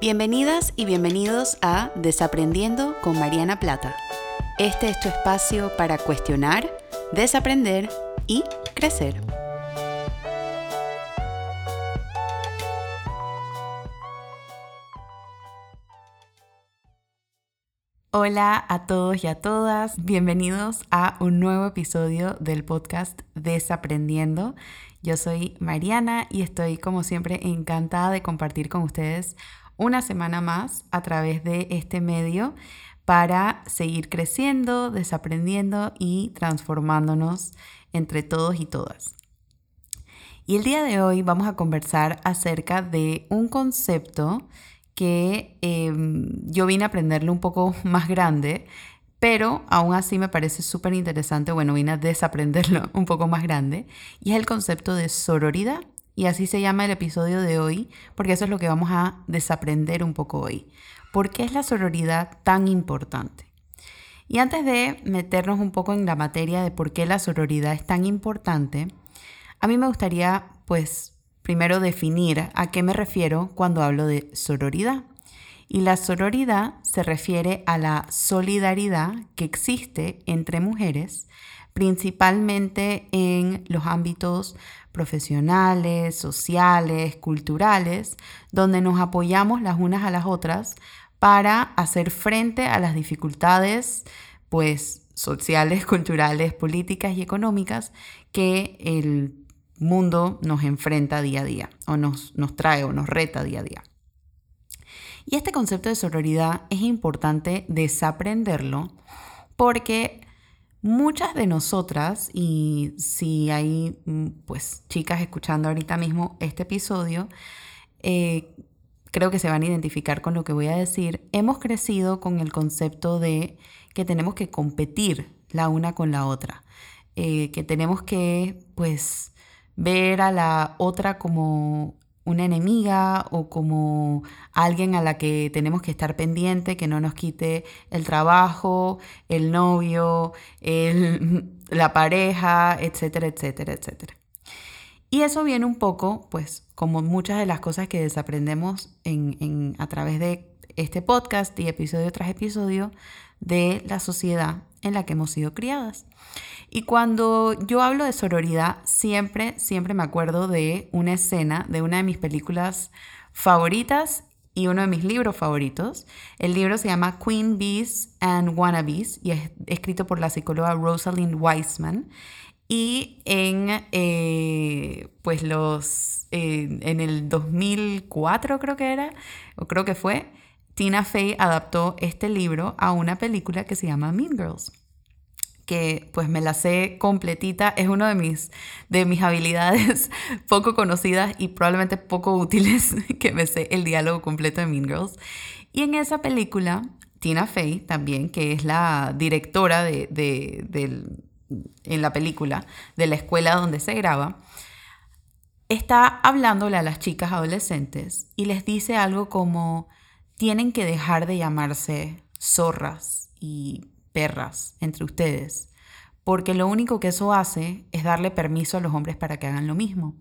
Bienvenidas y bienvenidos a Desaprendiendo con Mariana Plata. Este es tu espacio para cuestionar, desaprender y crecer. Hola a todos y a todas, bienvenidos a un nuevo episodio del podcast Desaprendiendo. Yo soy Mariana y estoy como siempre encantada de compartir con ustedes una semana más a través de este medio para seguir creciendo, desaprendiendo y transformándonos entre todos y todas. Y el día de hoy vamos a conversar acerca de un concepto que em, yo vine a aprenderlo un poco más grande, pero aún así me parece súper interesante, bueno, vine a desaprenderlo un poco más grande, y es el concepto de sororidad. Y así se llama el episodio de hoy, porque eso es lo que vamos a desaprender un poco hoy. ¿Por qué es la sororidad tan importante? Y antes de meternos un poco en la materia de por qué la sororidad es tan importante, a mí me gustaría, pues, primero definir a qué me refiero cuando hablo de sororidad. Y la sororidad se refiere a la solidaridad que existe entre mujeres, principalmente en los ámbitos profesionales, sociales, culturales, donde nos apoyamos las unas a las otras para hacer frente a las dificultades pues sociales, culturales, políticas y económicas que el mundo nos enfrenta día a día o nos, nos trae o nos reta día a día. Y este concepto de sororidad es importante desaprenderlo porque Muchas de nosotras, y si hay mm, pues chicas escuchando ahorita mismo este episodio, eh, creo que se van a identificar con lo que voy a decir, hemos crecido con el concepto de que tenemos que competir la una con la otra, eh, que tenemos que pues ver a la otra como una enemiga o como alguien a la que tenemos que estar pendiente, que no nos quite el trabajo, el novio, la pareja, etcétera, etcétera, etcétera. Y eso viene un poco, pues, como muchas de las cosas que desaprendemos en, a través de este podcast y episodio tras episodio de la sociedad en la que hemos sido criadas. Y cuando yo hablo de sororidad, siempre, siempre me acuerdo de una escena de una de mis películas favoritas y uno de mis libros favoritos. El libro se llama Queen Bees and Wannabes y es escrito por la psicóloga Rosalind Wiseman. Y en, eh, pues los, en el 2004 creo que era, o creo que fue, Tina Fey adaptó este libro a una película que se llama Mean Girls que pues me la sé completita, es una de mis, de mis habilidades poco conocidas y probablemente poco útiles, que me sé el diálogo completo de Mean Girls. Y en esa película, Tina Fey también, que es la directora de, en la película de la escuela donde se graba, está hablándole a las chicas adolescentes y les dice algo como tienen que dejar de llamarse zorras y perras entre ustedes, porque lo único que eso hace es darle permiso a los hombres para que hagan lo mismo.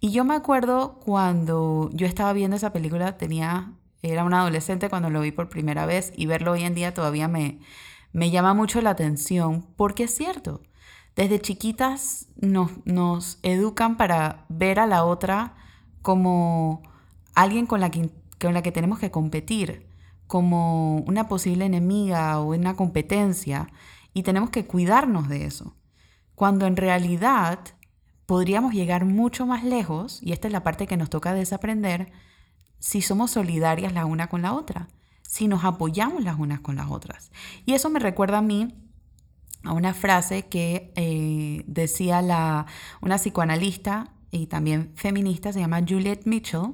Y yo me acuerdo cuando yo estaba viendo esa película, tenía, era una adolescente cuando lo vi por primera vez y verlo hoy en día todavía me, me llama mucho la atención, porque es cierto, desde chiquitas nos, nos educan para ver a la otra como alguien con la que, con la que tenemos que competir como una posible enemiga o una competencia y tenemos que cuidarnos de eso. Cuando en realidad podríamos llegar mucho más lejos, y esta es la parte que nos toca desaprender, si somos solidarias la una con la otra, si nos apoyamos las unas con las otras. Y eso me recuerda a mí a una frase que eh, decía la, una psicoanalista y también feminista, se llama Juliette Mitchell,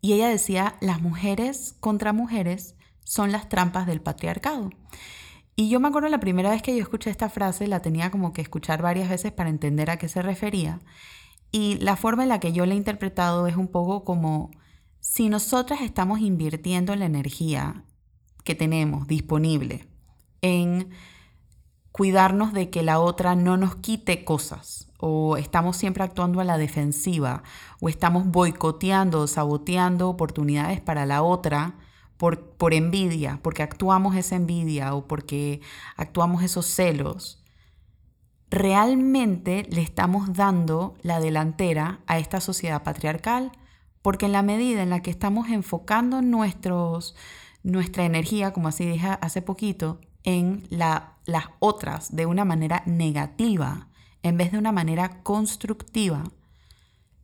y ella decía, las mujeres contra mujeres son las trampas del patriarcado. Y yo me acuerdo la primera vez que yo escuché esta frase, la tenía como que escuchar varias veces para entender a qué se refería. Y la forma en la que yo la he interpretado es un poco como si nosotras estamos invirtiendo la energía que tenemos disponible en cuidarnos de que la otra no nos quite cosas o estamos siempre actuando a la defensiva o estamos boicoteando saboteando oportunidades para la otra por, por envidia, porque actuamos esa envidia o porque actuamos esos celos, realmente le estamos dando la delantera a esta sociedad patriarcal, porque en la medida en la que estamos enfocando nuestros, nuestra energía, como así dije hace poquito, en la, las otras de una manera negativa en vez de una manera constructiva,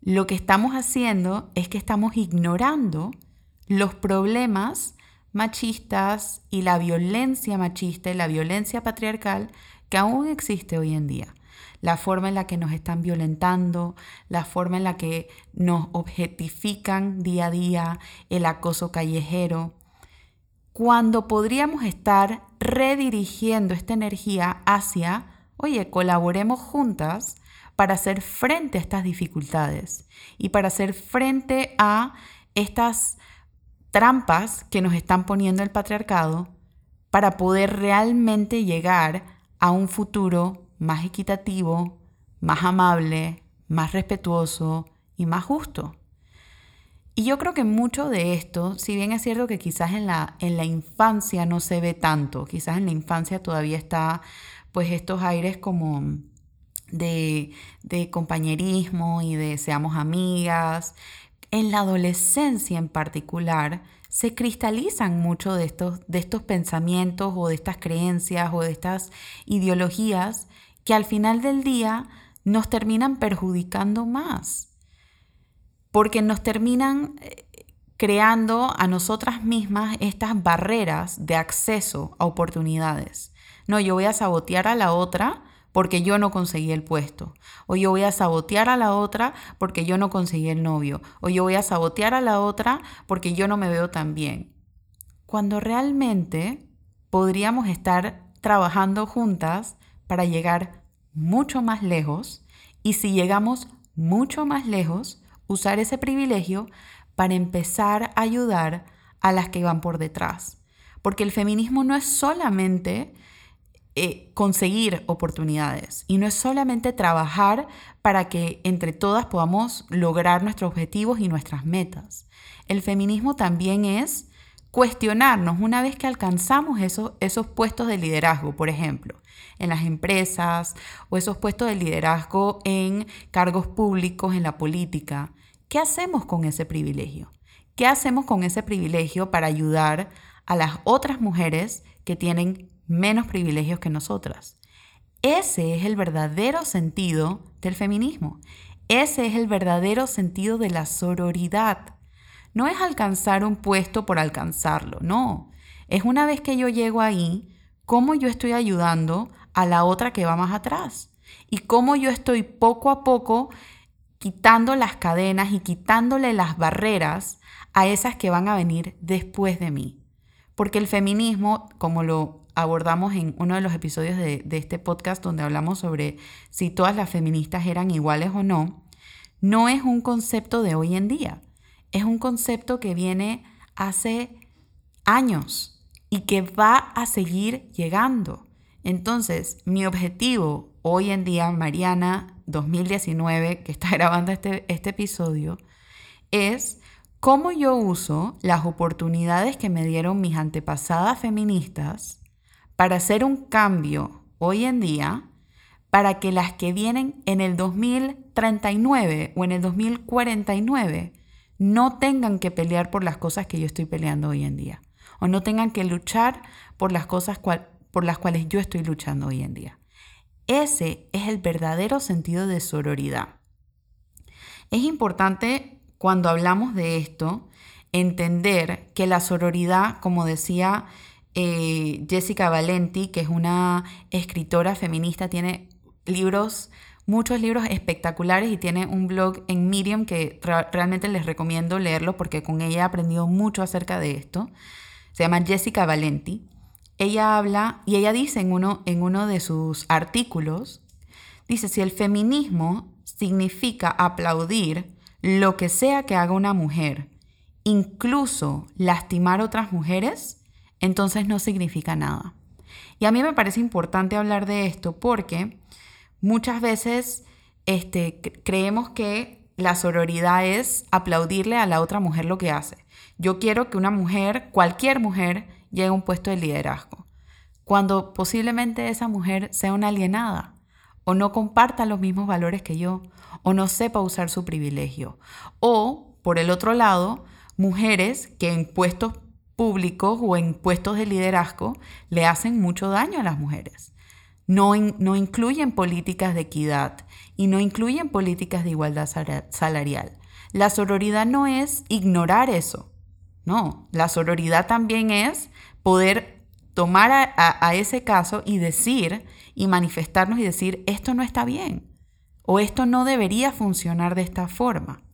lo que estamos haciendo es que estamos ignorando los problemas machistas y la violencia machista y la violencia patriarcal que aún existe hoy en día. La forma en la que nos están violentando, la forma en la que nos objetifican día a día, el acoso callejero, cuando podríamos estar redirigiendo esta energía hacia, oye, colaboremos juntas para hacer frente a estas dificultades y para hacer frente a estas trampas que nos están poniendo el patriarcado para poder realmente llegar a un futuro más equitativo, más amable, más respetuoso y más justo. Y yo creo que mucho de esto, si bien es cierto que quizás en la, en la infancia no se ve tanto, quizás en la infancia todavía está pues estos aires como de, de compañerismo y de seamos amigas, en la adolescencia en particular se cristalizan mucho de estos, de estos pensamientos o de estas creencias o de estas ideologías que al final del día nos terminan perjudicando más porque nos terminan eh, creando a nosotras mismas estas barreras de acceso a oportunidades. No, yo voy a sabotear a la otra porque yo no conseguí el puesto. O yo voy a sabotear a la otra porque yo no conseguí el novio. O yo voy a sabotear a la otra porque yo no me veo tan bien. Cuando realmente podríamos estar trabajando juntas para llegar mucho más lejos y si llegamos mucho más lejos, usar ese privilegio para empezar a ayudar a las que van por detrás. Porque el feminismo no es solamente eh, conseguir oportunidades y no es solamente trabajar para que entre todas podamos lograr nuestros objetivos y nuestras metas. El feminismo también es cuestionarnos una vez que alcanzamos esos, esos puestos de liderazgo, por ejemplo, en las empresas o esos puestos de liderazgo en cargos públicos, en la política. ¿Qué hacemos con ese privilegio? ¿Qué hacemos con ese privilegio para ayudar a las otras mujeres que tienen menos privilegios que nosotras? Ese es el verdadero sentido del feminismo. Ese es el verdadero sentido de la sororidad no es alcanzar un puesto por alcanzarlo, no. Es una vez que yo llego ahí, cómo yo estoy ayudando a la otra que va más atrás y cómo yo estoy poco a poco quitando las cadenas y quitándole las barreras a esas que van a venir después de mí. Porque el feminismo, como lo abordamos en uno de los episodios de, de, este podcast donde hablamos sobre si todas las feministas eran iguales o no, no es un concepto de hoy en día es un concepto que viene hace años y que va a seguir llegando. Entonces, mi objetivo hoy en día, Mariana 2019, que está grabando este, este episodio, es cómo yo uso las oportunidades que me dieron mis antepasadas feministas para hacer un cambio hoy en día para que las que vienen en el 2039 o en el 2049 no tengan que pelear por las cosas que yo estoy peleando hoy en día. O no tengan que luchar por las cosas por las cuales yo estoy luchando hoy en día. Ese es el verdadero sentido de sororidad. Es importante cuando hablamos de esto entender que la sororidad, como decía eh, Jessica Valenti, que es una escritora feminista, tiene libros muchos libros espectaculares y tiene un blog en Medium que realmente les recomiendo leerlo porque con ella he aprendido mucho acerca de esto. Se llama Jessica Valenti. Ella habla y ella dice en uno, en uno de sus artículos, dice, si el feminismo significa aplaudir lo que sea que haga una mujer, incluso lastimar a otras mujeres, entonces no significa nada. Y a mí me parece importante hablar de esto porque muchas veces este, creemos que la sororidad es aplaudirle a la otra mujer lo que hace. Yo quiero que una mujer, cualquier mujer, llegue a un puesto de liderazgo, cuando posiblemente esa mujer sea una alienada o no comparta los mismos valores que yo o no sepa usar su privilegio. O, por el otro lado, mujeres que en puestos públicos o en puestos de liderazgo le hacen mucho daño a las mujeres. No, no incluyen políticas de equidad y no incluyen políticas de igualdad salarial. La sororidad no es ignorar eso. No, la sororidad también es poder tomar a, ese caso y decir y manifestarnos y decir, esto no está bien o esto no debería funcionar de esta forma.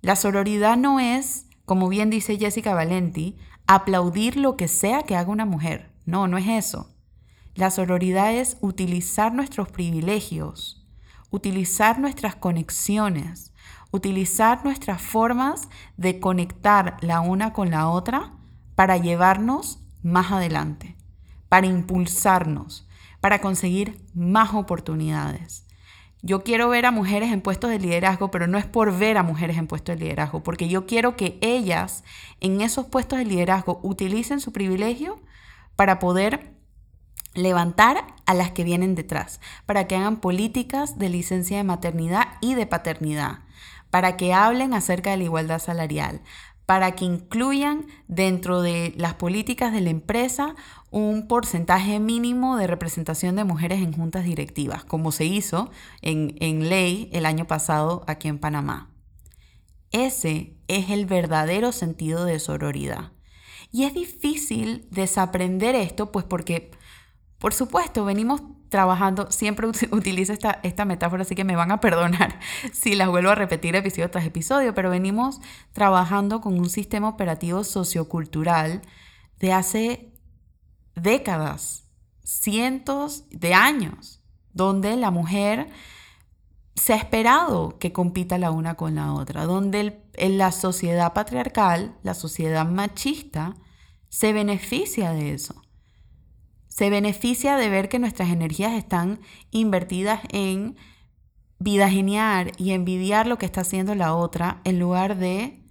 La sororidad no es, como bien dice Jessica Valenti, aplaudir lo que sea que haga una mujer. No, no es eso. La sororidad es utilizar nuestros privilegios, utilizar nuestras conexiones, utilizar nuestras formas de conectar la una con la otra para llevarnos más adelante, para impulsarnos, para conseguir más oportunidades. Yo quiero ver a mujeres en puestos de liderazgo, pero no es por ver a mujeres en puestos de liderazgo, porque yo quiero que ellas en esos puestos de liderazgo utilicen su privilegio para poder levantar a las que vienen detrás, para que hagan políticas de licencia de maternidad y de paternidad, para que hablen acerca de la igualdad salarial, para que incluyan dentro de las políticas de la empresa un porcentaje mínimo de representación de mujeres en juntas directivas, como se hizo en, en ley el año pasado aquí en Panamá. Ese es el verdadero sentido de sororidad. Y es difícil desaprender esto, pues porque, por supuesto, venimos trabajando, siempre utilizo esta, esta metáfora, así que me van a perdonar si las vuelvo a repetir episodio tras episodio, pero venimos trabajando con un sistema operativo sociocultural de hace décadas, cientos de años, donde la mujer se ha esperado que compita la una con la otra, donde la sociedad patriarcal, la sociedad machista, se beneficia de eso se beneficia de ver que nuestras energías están invertidas en vida genial y envidiar lo que está haciendo la otra en lugar de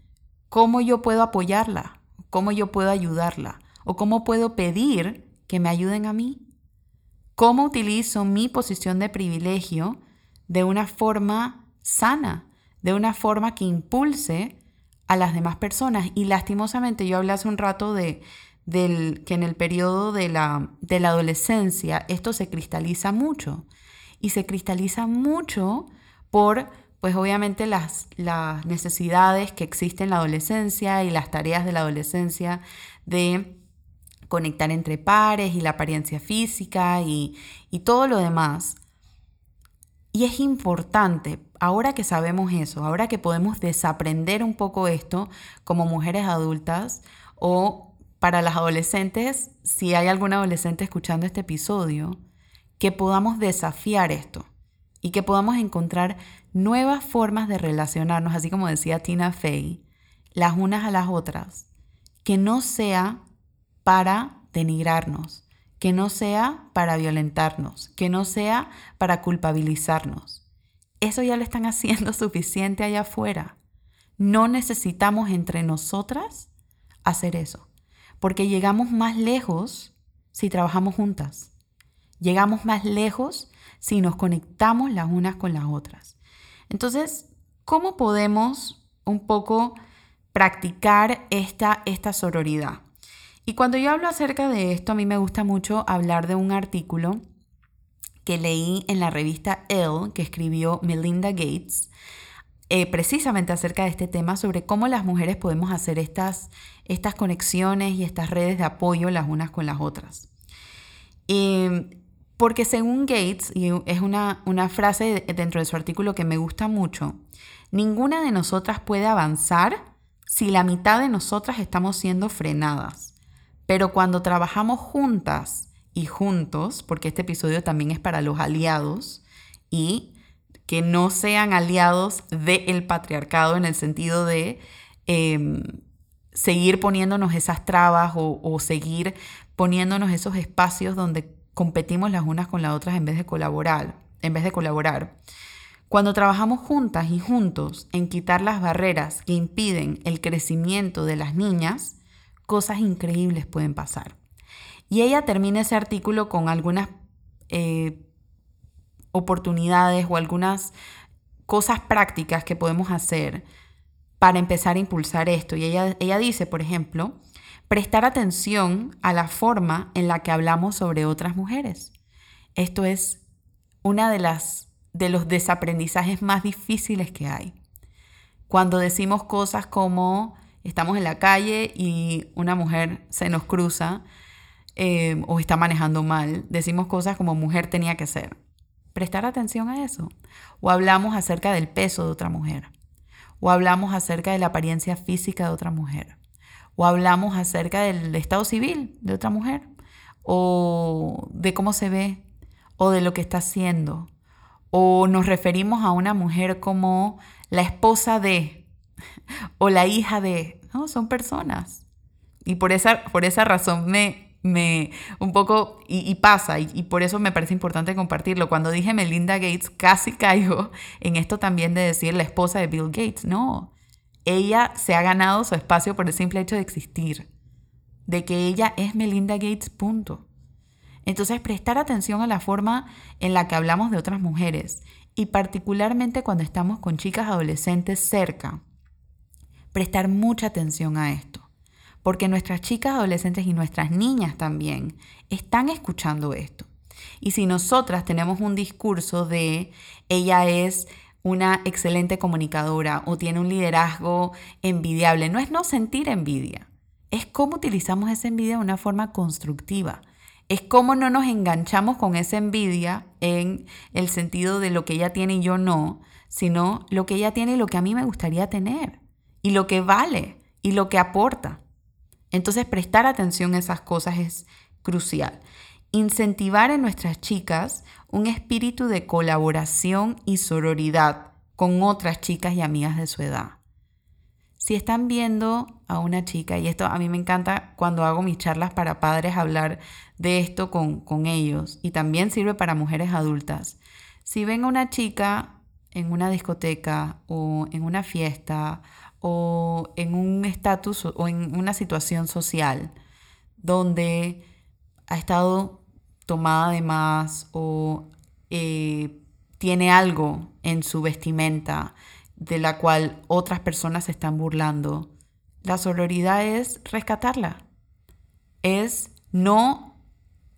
cómo yo puedo apoyarla, cómo yo puedo ayudarla o cómo puedo pedir que me ayuden a mí. Cómo utilizo mi posición de privilegio de una forma sana, de una forma que impulse a las demás personas. Y lastimosamente yo hablé hace un rato de del, que en el periodo de la, de la adolescencia esto se cristaliza mucho. Y se cristaliza mucho por, pues obviamente, las, las necesidades que existen en la adolescencia y las tareas de la adolescencia de conectar entre pares y la apariencia física y, y todo lo demás. Y es importante, ahora que sabemos eso, ahora que podemos desaprender un poco esto como mujeres adultas o para las adolescentes, si hay algún adolescente escuchando este episodio, que podamos desafiar esto y que podamos encontrar nuevas formas de relacionarnos, así como decía Tina Fey, las unas a las otras, que no sea para denigrarnos, que no sea para violentarnos, que no sea para culpabilizarnos. Eso ya lo están haciendo suficiente allá afuera. No necesitamos entre nosotras hacer eso porque llegamos más lejos si trabajamos juntas. Llegamos más lejos si nos conectamos las unas con las otras. Entonces, ¿cómo podemos un poco practicar esta, esta sororidad? Y cuando yo hablo acerca de esto, a mí me gusta mucho hablar de un artículo que leí en la revista Elle que escribió Melinda Gates, eh, precisamente acerca de este tema, sobre cómo las mujeres podemos hacer estas, estas conexiones y estas redes de apoyo las unas con las otras. Em, porque según Gates, y es una, una frase dentro de su artículo que me gusta mucho, ninguna de nosotras puede avanzar si la mitad de nosotras estamos siendo frenadas. Pero cuando trabajamos juntas y juntos, porque este episodio también es para los aliados, y que no sean aliados del patriarcado en el sentido de em, seguir poniéndonos esas trabas o, seguir poniéndonos esos espacios donde competimos las unas con las otras en vez de colaborar, en vez de colaborar. Cuando trabajamos juntas y juntos en quitar las barreras que impiden el crecimiento de las niñas, cosas increíbles pueden pasar. Y ella termina ese artículo con algunas eh, oportunidades o algunas cosas prácticas que podemos hacer para empezar a impulsar esto. Y ella, ella dice, por ejemplo, prestar atención a la forma en la que hablamos sobre otras mujeres. Esto es una de las de los desaprendizajes más difíciles que hay. Cuando decimos cosas como estamos en la calle y una mujer se nos cruza eh, o está manejando mal, decimos cosas como mujer tenía que ser. Prestar atención a eso. O hablamos acerca del peso de otra mujer. O hablamos acerca de la apariencia física de otra mujer. O hablamos acerca del estado civil de otra mujer. O de cómo se ve. O de lo que está haciendo. O nos referimos a una mujer como la esposa de. O la hija de. No, son personas. Y por esa, por esa razón me, me un poco, y, pasa, y, por eso me parece importante compartirlo. Cuando dije Melinda Gates, casi caigo en esto también de decir la esposa de Bill Gates. No, ella se ha ganado su espacio por el simple hecho de existir, de que ella es Melinda Gates, punto. Entonces, prestar atención a la forma en la que hablamos de otras mujeres, y particularmente cuando estamos con chicas adolescentes cerca, prestar mucha atención a esto porque nuestras chicas adolescentes y nuestras niñas también están escuchando esto. Y si nosotras tenemos un discurso de ella es una excelente comunicadora o tiene un liderazgo envidiable, no es no sentir envidia, es cómo utilizamos esa envidia de una forma constructiva. Es cómo no nos enganchamos con esa envidia en el sentido de lo que ella tiene y yo no, sino lo que ella tiene y lo que a mí me gustaría tener, y lo que vale, y lo que aporta. Entonces prestar atención a esas cosas es crucial. Incentivar en nuestras chicas un espíritu de colaboración y sororidad con otras chicas y amigas de su edad. Si están viendo a una chica, y esto a mí me encanta cuando hago mis charlas para padres hablar de esto con, con ellos, y también sirve para mujeres adultas. Si ven a una chica en una discoteca o en una fiesta o en un estatus o en una situación social donde ha estado tomada de más o eh, tiene algo en su vestimenta de la cual otras personas se están burlando, la sororidad es rescatarla, es no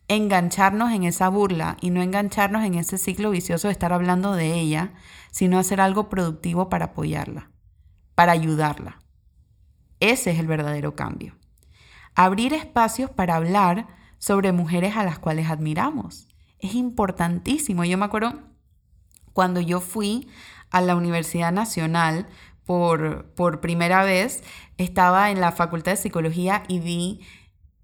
engancharnos en esa burla y no engancharnos en ese ciclo vicioso de estar hablando de ella, sino hacer algo productivo para apoyarla para ayudarla. Ese es el verdadero cambio. Abrir espacios para hablar sobre mujeres a las cuales admiramos. Es importantísimo. Yo me acuerdo cuando yo fui a la Universidad Nacional por, por primera vez, estaba en la Facultad de Psicología y vi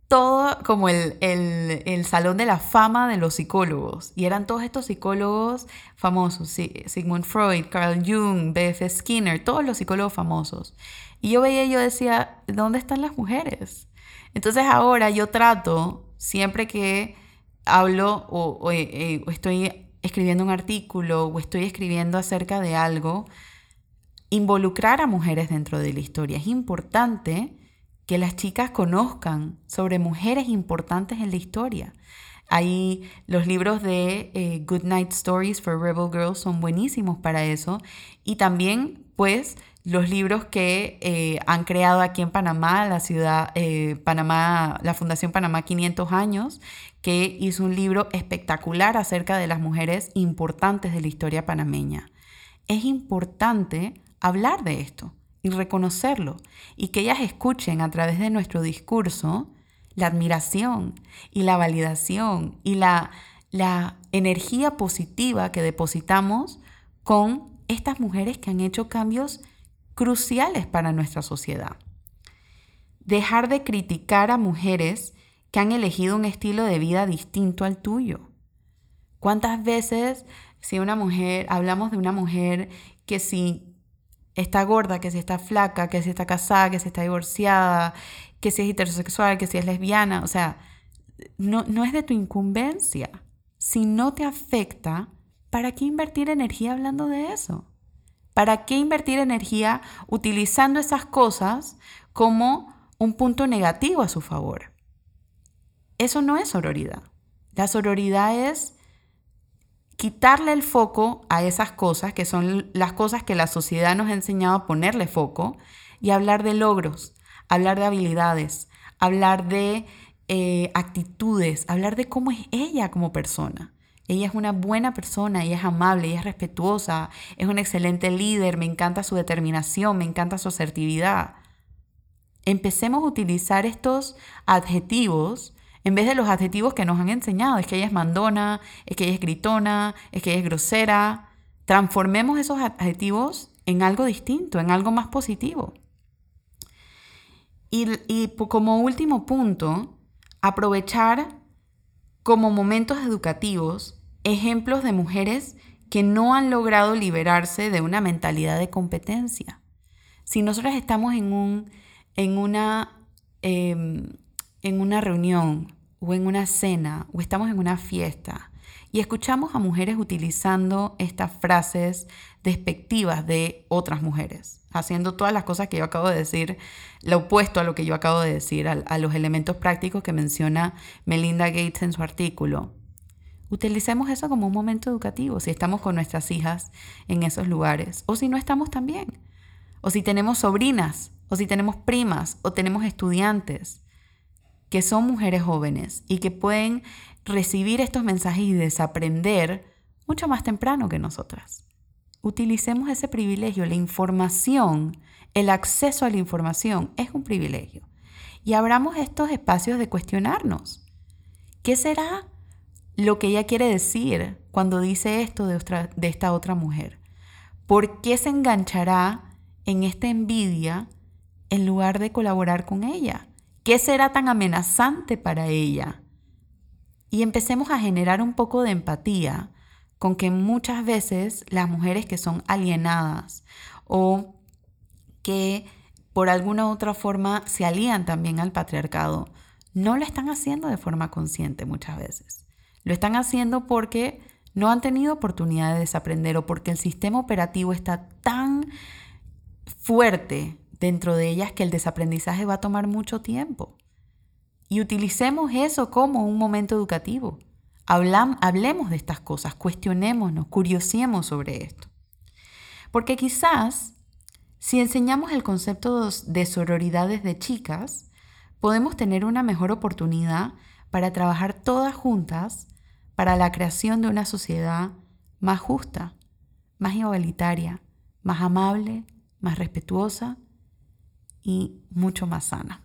todo como el, el, salón de la fama de los psicólogos. Y eran todos estos psicólogos famosos, Sigmund Freud, Carl Jung, B.F. Skinner, todos los psicólogos famosos. Y yo veía y yo decía, ¿dónde están las mujeres? Entonces ahora yo trato, siempre que hablo o, eh, o estoy escribiendo un artículo o estoy escribiendo acerca de algo, involucrar a mujeres dentro de la historia. Es importante que las chicas conozcan sobre mujeres importantes en la historia. Ahí los libros de eh, Good Night Stories for Rebel Girls son buenísimos para eso. Y también, pues, los libros que eh, han creado aquí en Panamá, la ciudad, eh, Panamá, la Fundación Panamá 500 años, que hizo un libro espectacular acerca de las mujeres importantes de la historia panameña. Es importante hablar de esto y reconocerlo y que ellas escuchen a través de nuestro discurso la admiración y la validación y la, la energía positiva que depositamos con estas mujeres que han hecho cambios cruciales para nuestra sociedad. Dejar de criticar a mujeres que han elegido un estilo de vida distinto al tuyo. ¿Cuántas veces si una mujer, hablamos de una mujer que si está gorda, que si está flaca, que si está casada, que si está divorciada, que si es heterosexual, que si es lesbiana. O sea, no, no es de tu incumbencia. Si no te afecta, ¿para qué invertir energía hablando de eso? ¿Para qué invertir energía utilizando esas cosas como un punto negativo a su favor? Eso no es sororidad. La sororidad es quitarle el foco a esas cosas, que son las cosas que la sociedad nos ha enseñado a ponerle foco, y hablar de logros, hablar de habilidades, hablar de eh, actitudes, hablar de cómo es ella como persona. Ella es una buena persona, ella es amable, ella es respetuosa, es un excelente líder, me encanta su determinación, me encanta su asertividad. Empecemos a utilizar estos adjetivos en vez de los adjetivos que nos han enseñado. Es que ella es mandona, es que ella es gritona, es que ella es grosera. Transformemos esos adjetivos en algo distinto, en algo más positivo. Y, como último punto, aprovechar como momentos educativos ejemplos de mujeres que no han logrado liberarse de una mentalidad de competencia. Si nosotros estamos en, un, en, una, em, en una reunión o en una cena o estamos en una fiesta y escuchamos a mujeres utilizando estas frases despectivas de otras mujeres, haciendo todas las cosas que yo acabo de decir, lo opuesto a lo que yo acabo de decir, a, los elementos prácticos que menciona Melinda Gates en su artículo. Utilicemos eso como un momento educativo si estamos con nuestras hijas en esos lugares o si no estamos también. O si tenemos sobrinas, o si tenemos primas, o tenemos estudiantes que son mujeres jóvenes y que pueden recibir estos mensajes y desaprender mucho más temprano que nosotras. Utilicemos ese privilegio. La información, el acceso a la información es un privilegio. Y abramos estos espacios de cuestionarnos. ¿Qué será lo que ella quiere decir cuando dice esto de, esta otra mujer? ¿Por qué se enganchará en esta envidia en lugar de colaborar con ella? ¿Qué será tan amenazante para ella? Y empecemos a generar un poco de empatía con que muchas veces las mujeres que son alienadas o que por alguna otra forma se alían también al patriarcado, no lo están haciendo de forma consciente muchas veces. Lo están haciendo porque no han tenido oportunidad de desaprender o porque el sistema operativo está tan fuerte dentro de ellas que el desaprendizaje va a tomar mucho tiempo. Y utilicemos eso como un momento educativo. hablemos de estas cosas, cuestionémonos, curiosiemos sobre esto. Porque quizás si enseñamos el concepto de sororidad desde chicas, podemos tener una mejor oportunidad para trabajar todas juntas para la creación de una sociedad más justa, más igualitaria, más amable, más respetuosa y mucho más sana.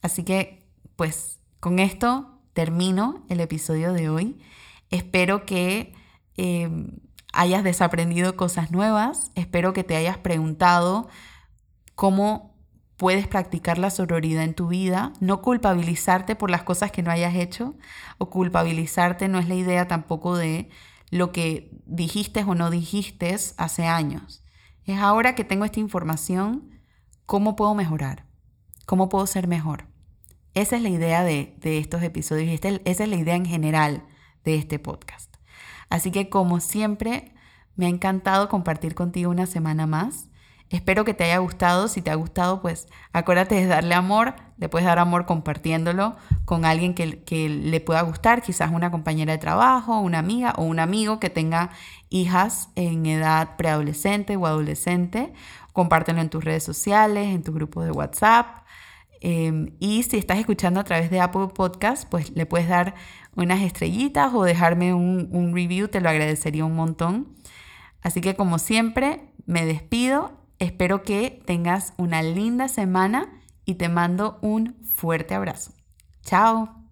Así que, pues, con esto termino el episodio de hoy. Espero que em, hayas desaprendido cosas nuevas. Espero que te hayas preguntado cómo puedes practicar la sororidad en tu vida, no culpabilizarte por las cosas que no hayas hecho, o culpabilizarte no es la idea tampoco de lo que dijiste o no dijiste hace años. Es ahora que tengo esta información, ¿Cómo puedo mejorar? ¿Cómo puedo ser mejor? Esa es la idea de, estos episodios y este, esa es la idea en general de este podcast. Así que como siempre, me ha encantado compartir contigo una semana más. Espero que te haya gustado. Si te ha gustado, pues acuérdate de darle amor. Le puedes dar amor compartiéndolo con alguien que, que, le pueda gustar, quizás una compañera de trabajo, una amiga o un amigo que tenga hijas en edad preadolescente o adolescente compártelo en tus redes sociales, en tu grupo de WhatsApp. Em, y si estás escuchando a través de Apple Podcast, pues le puedes dar unas estrellitas o dejarme un, un review, te lo agradecería un montón. Así que como siempre, me despido. Espero que tengas una linda semana y te mando un fuerte abrazo. Chao.